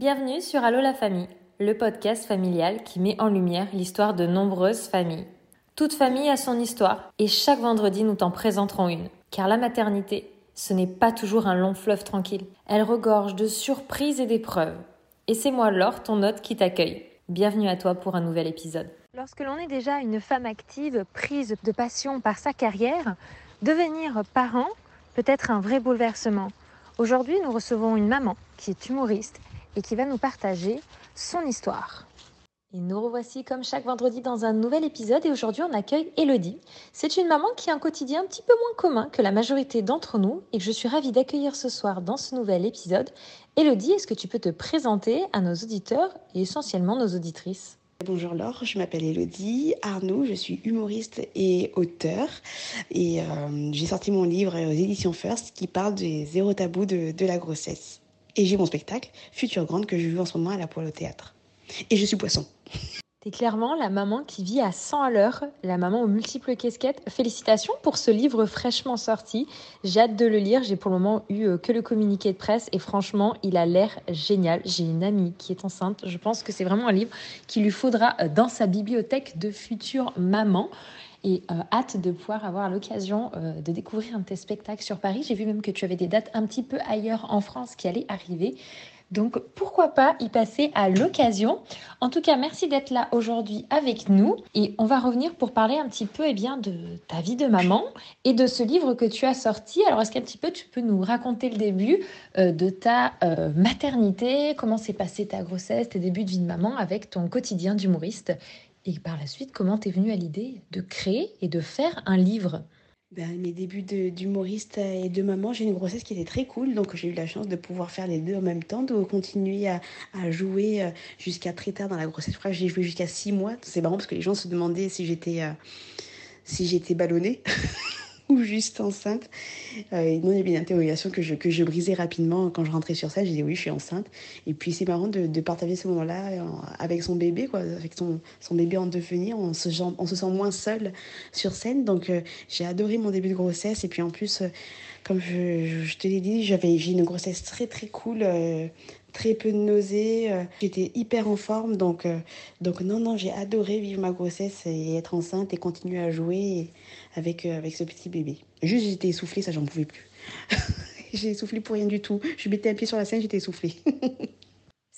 Bienvenue sur Allo la famille, le podcast familial qui met en lumière l'histoire de nombreuses familles. Toute famille a son histoire et chaque vendredi nous t'en présenterons une. Car la maternité, ce n'est pas toujours un long fleuve tranquille. Elle regorge de surprises et d'épreuves. Et c'est moi Laure, ton hôte, qui t'accueille. Bienvenue à toi pour un nouvel épisode. Lorsque l'on est déjà une femme active, prise de passion par sa carrière, devenir parent peut être un vrai bouleversement. Aujourd'hui, nous recevons une maman qui est humoriste et qui va nous partager son histoire. Et nous revoici comme chaque vendredi dans un nouvel épisode et aujourd'hui on accueille Elodie. C'est une maman qui a un quotidien un petit peu moins commun que la majorité d'entre nous et que je suis ravie d'accueillir ce soir dans ce nouvel épisode. Elodie, est-ce que tu peux te présenter à nos auditeurs et essentiellement nos auditrices? Bonjour Laure, je m'appelle Elodie Arnaud, je suis humoriste et auteur et euh, j'ai sorti mon livre aux éditions First qui parle des zéro tabous de, de la grossesse. Et j'ai mon spectacle, Future Grande, que je joue en ce moment à la poêle au théâtre. Et je suis poisson. T'es clairement la maman qui vit à 100 à l'heure, la maman aux multiples casquettes. Félicitations pour ce livre fraîchement sorti. J'ai hâte de le lire. J'ai pour le moment eu euh, que le communiqué de presse et franchement, il a l'air génial. J'ai une amie qui est enceinte. Je pense que c'est vraiment un livre qu'il lui faudra euh, dans sa bibliothèque de futures mamans et euh, hâte de pouvoir avoir l'occasion de découvrir un de tes spectacles sur Paris. J'ai vu même que tu avais des dates un petit peu ailleurs en France qui allaient arriver. Donc pourquoi pas y passer à l'occasion. En tout cas, merci d'être là aujourd'hui avec nous et on va revenir pour parler un petit peu eh bien, de ta vie de maman et de ce livre que tu as sorti. Alors est-ce qu'un petit peu tu peux nous raconter le début euh, de ta euh, maternité, comment s'est passée ta grossesse, tes débuts de vie de maman avec ton quotidien d'humoriste? Et par la suite comment tu es venue à l'idée de créer et de faire un livre? Ben, mes débuts d'humoriste et de maman, j'ai une grossesse qui était très cool, donc j'ai eu la chance de pouvoir faire les deux en même temps, de continuer à, à jouer euh, jusqu'à très tard dans la grossesse. Je crois que j'ai joué jusqu'à six mois. C'est marrant parce que les gens se demandaient si j'étais euh, si j'étais ballonnée. juste enceinte. Euh, non, il y avait une interrogation que je, que je brisais rapidement quand je rentrais sur scène. J'ai dit oui, je suis enceinte. Et puis c'est marrant de, partager ce moment-là euh, avec son bébé, quoi, avec son, son bébé en devenir. On se, on se sent moins seul sur scène. Donc euh, j'ai adoré mon début de grossesse. Et puis en plus, comme je, je te l'ai dit, j'avais j'ai une grossesse très très cool. Euh, très peu de nausées, j'étais hyper en forme donc donc non non, j'ai adoré vivre ma grossesse et être enceinte et continuer à jouer. Avec, euh, avec ce petit bébé. Juste, j'étais essoufflée, ça, j'en pouvais plus. j'ai essoufflé pour rien du tout. Je mettais un pied sur la scène, j'étais essoufflée.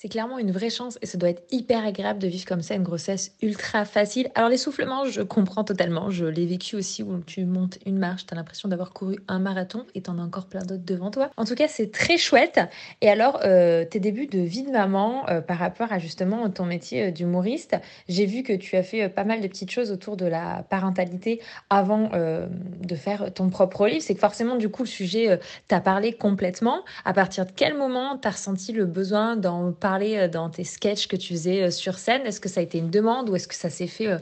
C'est clairement une vraie chance et ça doit être hyper agréable de vivre comme ça une grossesse ultra facile. Alors l'essoufflement, je comprends totalement. Je l'ai vécu aussi où tu montes une marche, tu as l'impression d'avoir couru un marathon et t'en as encore plein d'autres devant toi. En tout cas, c'est très chouette. Et alors, euh, tes débuts de vie de maman euh, par rapport à justement ton métier euh, d'humoriste, j'ai vu que tu as fait pas mal de petites choses autour de la parentalité avant de faire ton propre livre. C'est que forcément, du coup, le sujet t'a parlé complètement. À partir de quel moment t'as ressenti le besoin d'en parler parler dans tes sketchs que tu faisais sur scène Est-ce que ça a été une demande ou est-ce que ça s'est fait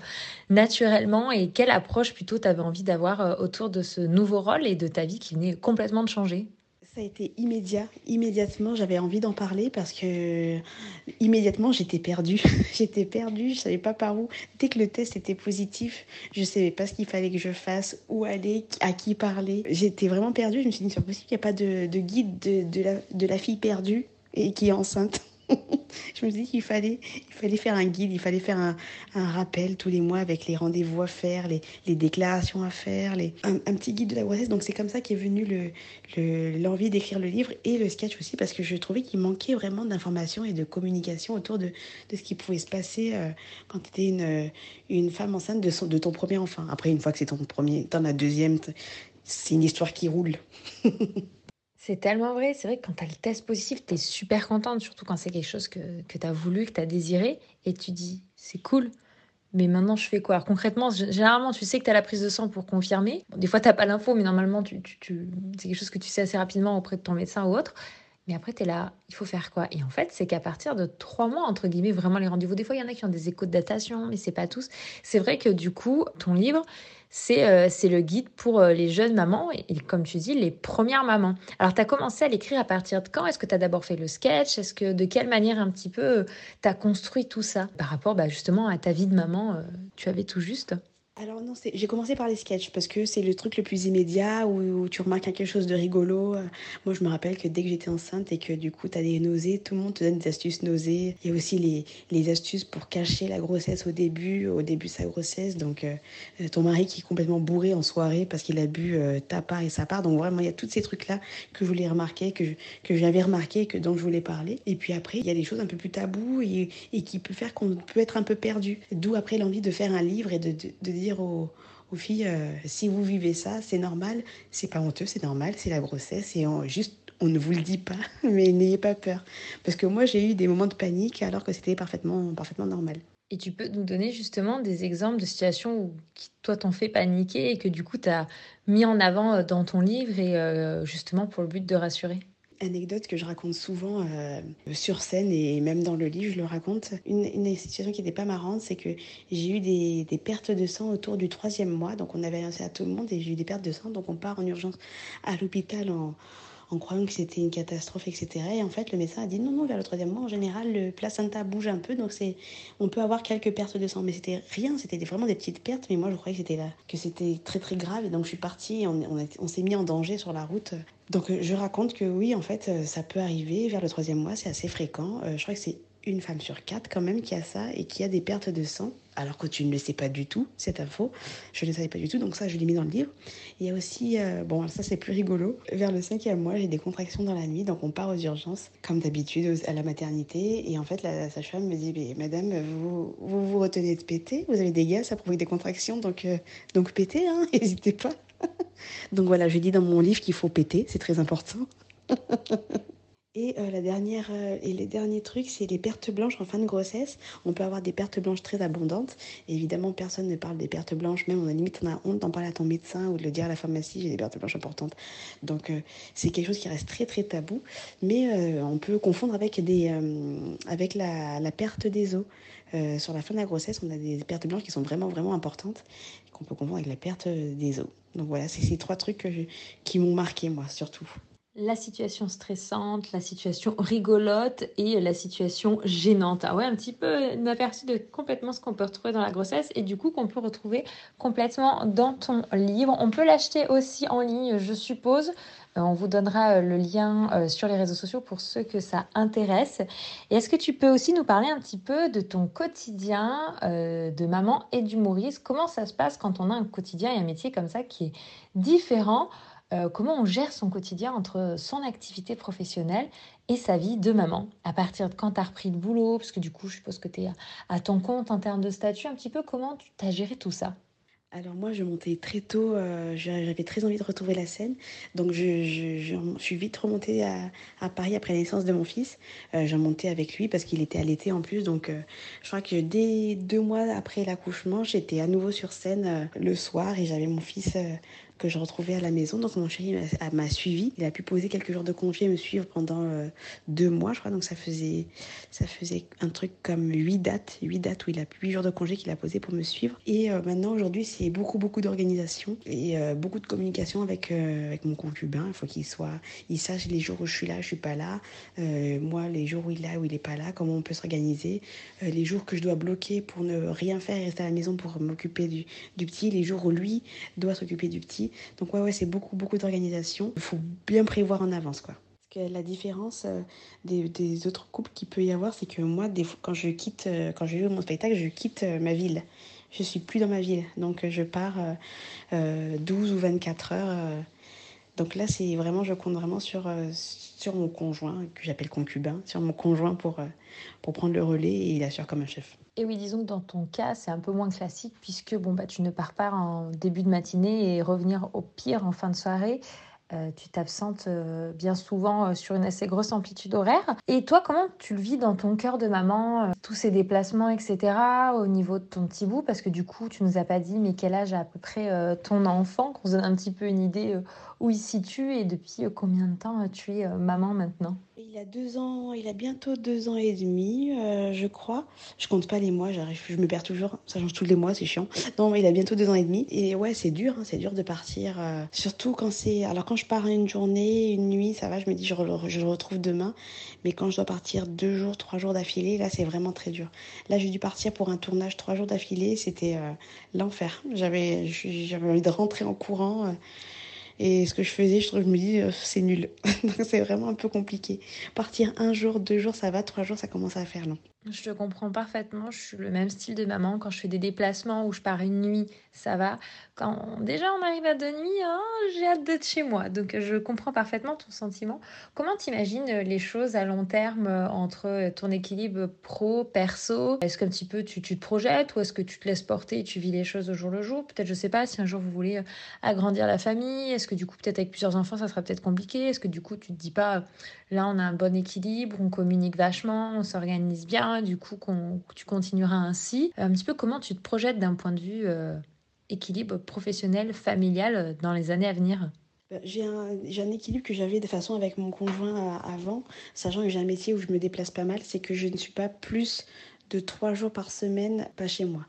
naturellement? Et quelle approche plutôt tu avais envie d'avoir autour de ce nouveau rôle et de ta vie qui venait complètement de changer? Ça a été immédiat. Immédiatement, j'avais envie d'en parler parce que immédiatement, j'étais perdue. j'étais perdue, je savais pas par où. Dès que le test était positif, je savais pas ce qu'il fallait que je fasse, où aller, à qui parler. J'étais vraiment perdue. Je me suis dit, c'est possible qu'il n'y a pas de, de guide de la fille perdue et qui est enceinte. je me suis dit qu'il fallait, il fallait faire un guide, il fallait faire un, rappel tous les mois avec les rendez-vous à faire, les, déclarations à faire, un, petit guide de la grossesse. Donc c'est comme ça qu'est venue l'envie le, le, d'écrire le livre et le sketch aussi parce que je trouvais qu'il manquait vraiment d'informations et de communication autour de, ce qui pouvait se passer euh, quand tu étais une, femme enceinte de ton premier enfant. Après, une fois que c'est ton premier, t'en as deuxième, c'est une histoire qui roule. C'est tellement vrai. C'est vrai que quand tu as le test positif, tu es super contente, surtout quand c'est quelque chose que, que tu as voulu, que tu as désiré. Et tu dis, c'est cool. Mais maintenant, je fais quoi? Alors, concrètement, généralement, tu sais que tu as la prise de sang pour confirmer. Des fois, tu n'as pas l'info, mais normalement, tu... c'est quelque chose que tu sais assez rapidement auprès de ton médecin ou autre. Mais après, tu es là, il faut faire quoi? Et en fait, c'est qu'à partir de trois mois, entre guillemets, vraiment les rendez-vous, des fois, il y en a qui ont des échos de datation, mais c'est pas tous. C'est vrai que du coup, ton livre, c'est euh, le guide pour euh, les jeunes mamans et, comme tu dis, les premières mamans. Alors, tu as commencé à l'écrire à partir de quand? Est-ce que tu as d'abord fait le sketch? Est-ce que de quelle manière un petit peu euh, tu as construit tout ça? Par rapport bah, justement à ta vie de maman Tu avais tout juste? Alors non, j'ai commencé par les sketchs parce que c'est le truc le plus immédiat où, tu remarques quelque chose de rigolo. Moi, je me rappelle que dès que j'étais enceinte et que du coup, tu as des nausées, tout le monde te donne des astuces nausées. Il y a aussi les, les astuces pour cacher la grossesse au début, au début de sa grossesse. Donc, euh, ton mari qui est complètement bourré en soirée parce qu'il a bu euh, ta part et sa part. Donc, vraiment, il y a tous ces trucs-là que je voulais remarquer, que, que j'avais remarqué, que dont je voulais parler. Et puis après, il y a des choses un peu plus taboues et, et qui peut faire qu'on peut être un peu perdu. D'où après l'envie de faire un livre et de, de dire aux, filles, euh, si vous vivez ça, c'est normal, c'est pas honteux, c'est normal, c'est la grossesse et on, juste on ne vous le dit pas, mais n'ayez pas peur. Parce que moi, j'ai eu des moments de panique alors que c'était parfaitement, parfaitement normal. Et tu peux nous donner justement des exemples de situations où qui, toi, t'ont fait paniquer et que du coup, tu as mis en avant euh, dans ton livre et euh, justement pour le but de rassurer? Anecdote que je raconte souvent euh, sur scène et même dans le livre, je le raconte. Une, situation qui n'était pas marrante, c'est que j'ai eu des, des, pertes de sang autour du troisième mois. Donc on avait annoncé à tout le monde et j'ai eu des pertes de sang. Donc on part en urgence à l'hôpital en, en croyant que c'était une catastrophe, etc. Et en fait, le médecin a dit non, non, vers le troisième mois, en général, le placenta bouge un peu, donc c'est, on peut avoir quelques pertes de sang. Mais c'était rien, c'était vraiment des petites pertes, mais moi, je croyais que c'était, là, que c'était très, très grave. Et donc, je suis partie, on, on, s'est mis en danger sur la route. Donc, je raconte que oui, en fait, ça peut arriver vers le troisième mois, c'est assez fréquent. Euh, je crois que c'est une femme sur quatre quand même qui a ça et qui a des pertes de sang, alors que tu ne le sais pas du tout, cette info. Je ne le savais pas du tout, donc ça, je l'ai mis dans le livre. Il y a aussi, euh, bon, ça c'est plus rigolo, vers le cinquième mois, j'ai des contractions dans la nuit, donc on part aux urgences, comme d'habitude, à la maternité. Et en fait, la, sage-femme me dit, mais, madame, vous, vous, retenez de péter, vous avez des gaz, ça provoque des contractions, donc, euh, donc pétez, hein, n'hésitez pas. donc voilà, je dis dans mon livre qu'il faut péter, c'est très important. Et euh, la dernière euh, et les derniers trucs, c'est les pertes blanches en fin de grossesse. On peut avoir des pertes blanches très abondantes. évidemment, personne ne parle des pertes blanches. Même on a limite on a honte d'en parler à ton médecin ou de le dire à la pharmacie. J'ai des pertes blanches importantes. Donc euh, c'est quelque chose qui reste très très tabou. Mais on peut confondre avec des avec la, la, perte des os. sur la fin de la grossesse, on a des pertes blanches qui sont vraiment vraiment importantes qu'on peut confondre avec la perte des os. Donc voilà, c'est ces trois trucs qui m'ont marqué moi surtout la situation stressante, la situation rigolote et la situation gênante. Ah ouais, un petit peu un aperçu de complètement ce qu'on peut retrouver dans la grossesse et du coup qu'on peut retrouver complètement dans ton livre. On peut l'acheter aussi en ligne, je suppose. Euh, on vous donnera euh, le lien euh, sur les réseaux sociaux pour ceux que ça intéresse. Et est-ce que tu peux aussi nous parler un petit peu de ton quotidien de maman et d'humoriste? Comment ça se passe quand on a un quotidien et un métier comme ça qui est différent? Euh, comment on gère son quotidien entre son activité professionnelle et sa vie de maman. À partir de quand tu as repris le boulot, parce que du coup, je suppose que tu es à, ton compte en termes de statut, un petit peu comment tu as géré tout ça? Alors moi, je montais très tôt, euh, j'avais très envie de retrouver la scène, donc je, suis vite remontée à, Paris après la naissance de mon fils. Euh, j'ai monté avec lui parce qu'il était allaité en plus, donc je crois que dès deux mois après l'accouchement, j'étais à nouveau sur scène le soir et j'avais mon fils que je retrouvais à la maison. Donc mon chéri m'a suivi. Il a pu poser quelques jours de congé et me suivre pendant euh, deux mois, je crois. Donc ça faisait, ça faisait un truc comme huit dates, huit dates où il a huit jours de congé qu'il a posé pour me suivre. Et euh, maintenant aujourd'hui c'est beaucoup beaucoup d'organisation et euh, beaucoup de communication avec avec mon concubin. Il faut qu'il soit, il sache les jours où je suis là, je suis pas là. moi les jours où il est là, où il est pas là, comment on peut s'organiser. les jours que je dois bloquer pour ne rien faire et rester à la maison pour m'occuper du, du petit. Les jours où lui doit s'occuper du petit. Donc ouais, ouais c'est beaucoup, beaucoup d'organisation. Il faut bien prévoir en avance, quoi. La différence euh, des, autres couples qu'il peut y avoir, c'est que moi, des quand je quitte, euh, quand je joue mon spectacle, je quitte euh, ma ville. Je suis plus dans ma ville. Donc je pars 12 ou 24 heures. Donc là, c'est vraiment, je compte vraiment sur, sur mon conjoint, que j'appelle concubin, sur mon conjoint pour, pour prendre le relais et il assure comme un chef. Et oui, disons que dans ton cas, c'est un peu moins classique puisque bon, bah, tu ne pars pas en début de matinée et revenir au pire en fin de soirée. Euh, tu t'absentes euh, bien souvent euh, sur une assez grosse amplitude horaire. Et toi, comment tu le vis dans ton cœur de maman, tous ces déplacements, etc., au niveau de ton petit bout? Parce que du coup, tu nous as pas dit, mais quel âge a à peu près ton enfant, qu'on se donne un petit peu une idée où il se situe et depuis combien de temps tu es maman maintenant? Il a deux ans, il a bientôt deux ans et demi, je crois. Je compte pas les mois, j'arrive, je me perds toujours. Ça change tous les mois, c'est chiant. Non, il a bientôt deux ans et demi. Et ouais, c'est dur, hein, c'est dur de partir. surtout quand c'est. Alors quand je pars une journée, une nuit, ça va, je me dis je, je le retrouve demain. Mais quand je dois partir deux jours, trois jours d'affilée, là c'est vraiment très dur. Là j'ai dû partir pour un tournage trois jours d'affilée, c'était l'enfer. J'avais, j'avais envie de rentrer en courant. Et ce que je faisais, je, me dis, euh, c'est nul. Donc c'est vraiment un peu compliqué. Partir un jour, deux jours, ça va, trois jours, ça commence à faire long. Je te comprends parfaitement. Je suis le même style de maman. Quand je fais des déplacements où je pars une nuit, ça va. Quand déjà on arrive à deux nuits, hein, j'ai hâte d'être chez moi. Donc je comprends parfaitement ton sentiment. Comment t'imagines les choses à long terme euh, entre ton équilibre pro, perso? Est-ce qu'un petit peu tu, tu, te projettes ou est-ce que tu te laisses porter et tu vis les choses au jour le jour? Peut-être, je sais pas, si un jour vous voulez euh, agrandir la famille, est-ce que du coup peut-être avec plusieurs enfants ça sera peut-être compliqué? Est-ce que du coup tu te dis pas là on a un bon équilibre, on communique vachement, on s'organise bien, du coup tu continueras ainsi. Un petit peu comment tu te projettes d'un point de vue euh, équilibre professionnel, familial euh, dans les années à venir? Bah, j'ai un, j'ai un, équilibre que j'avais de façon avec mon conjoint avant, sachant que j'ai un métier où je me déplace pas mal, c'est que je ne suis pas plus de trois jours par semaine pas chez moi.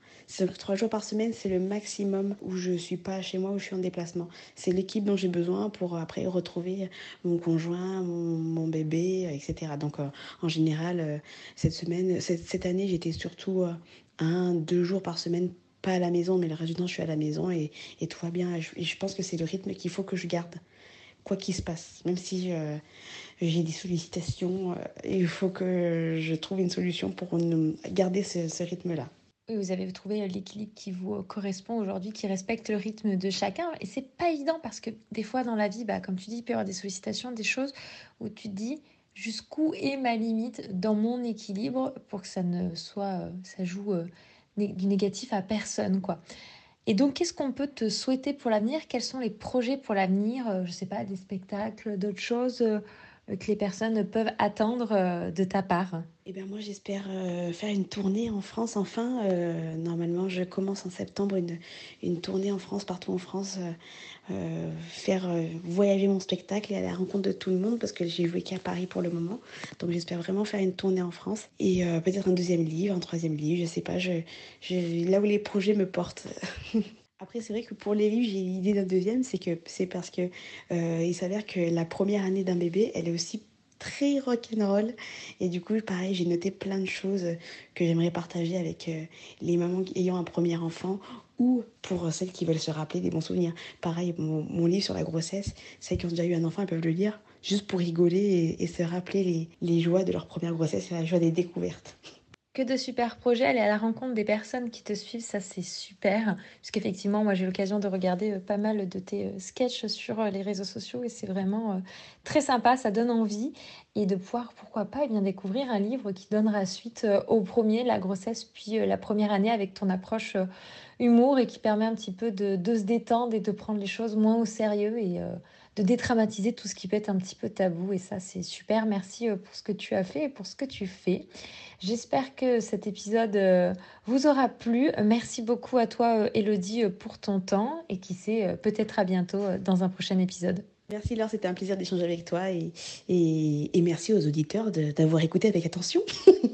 Trois jours par semaine, c'est le maximum où je suis pas chez moi, où je suis en déplacement. C'est l'équipe dont j'ai besoin pour après retrouver mon conjoint, mon, bébé, etc. Donc euh, en général, euh, cette semaine, cette, année, j'étais surtout euh, un, deux jours par semaine pas à la maison, mais le reste du temps, je suis à la maison et, et tout va bien. Et je, pense que c'est le rythme qu'il faut que je garde, quoi qu'il se passe. Même si j'ai des sollicitations, il faut que je trouve une solution pour garder ce rythme-là vous avez trouvé l'équilibre qui vous correspond aujourd'hui, qui respecte le rythme de chacun. Et c'est pas évident parce que des fois dans la vie, bah, comme tu dis, il peut y avoir des sollicitations, des choses où tu te dis jusqu'où est ma limite dans mon équilibre pour que ça ne soit, euh, ça joue euh, du négatif à personne, quoi. Et donc, qu'est-ce qu'on peut te souhaiter pour l'avenir? Quels sont les projets pour l'avenir? Euh, Je sais pas, des spectacles, d'autres choses euh, que les personnes peuvent attendre euh, de ta part eh bien moi j'espère euh, faire une tournée en France enfin. normalement je commence en septembre une, tournée en France, partout en France, faire voyager mon spectacle et à la rencontre de tout le monde parce que j'ai joué qu'à Paris pour le moment. Donc j'espère vraiment faire une tournée en France et peut-être un deuxième livre, un troisième livre, je sais pas, je, je, là où les projets me portent. Après, c'est vrai que pour les livres, j'ai l'idée d'un deuxième, c'est que c'est parce que euh, il s'avère que la première année d'un bébé, elle est aussi très rock'n'roll. Et du coup, pareil, j'ai noté plein de choses que j'aimerais partager avec euh, les mamans ayant un premier enfant ou pour celles qui veulent se rappeler des bons souvenirs. Pareil, mon, livre sur la grossesse, celles qui ont déjà eu un enfant, elles peuvent le lire juste pour rigoler et, se rappeler les, les joies de leur première grossesse et la joie des découvertes. Que de super projets, aller à la rencontre des personnes qui te suivent, ça c'est super. Puisqu'effectivement, moi j'ai l'occasion de regarder euh, pas mal de tes euh, sketchs sur euh, les réseaux sociaux et c'est vraiment très sympa, ça donne envie. Et de pouvoir, pourquoi pas, eh bien, découvrir un livre qui donnera suite au premier, la grossesse, puis la première année avec ton approche humour et qui permet un petit peu de, de, se détendre et de prendre les choses moins au sérieux et de dédramatiser tout ce qui peut être un petit peu tabou. Et ça, c'est super. Merci pour ce que tu as fait et pour ce que tu fais. J'espère que cet épisode euh, vous aura plu. Merci beaucoup à toi, euh, Elodie, euh, pour ton temps et qui sait, peut-être à bientôt dans un prochain épisode. Merci Laure, c'était un plaisir d'échanger avec toi et, merci aux auditeurs d'avoir écouté avec attention.